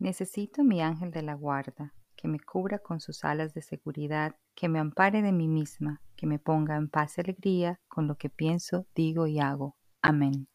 Necesito mi ángel de la guarda, que me cubra con sus alas de seguridad, que me ampare de mí misma, que me ponga en paz y alegría con lo que pienso, digo y hago. Amén.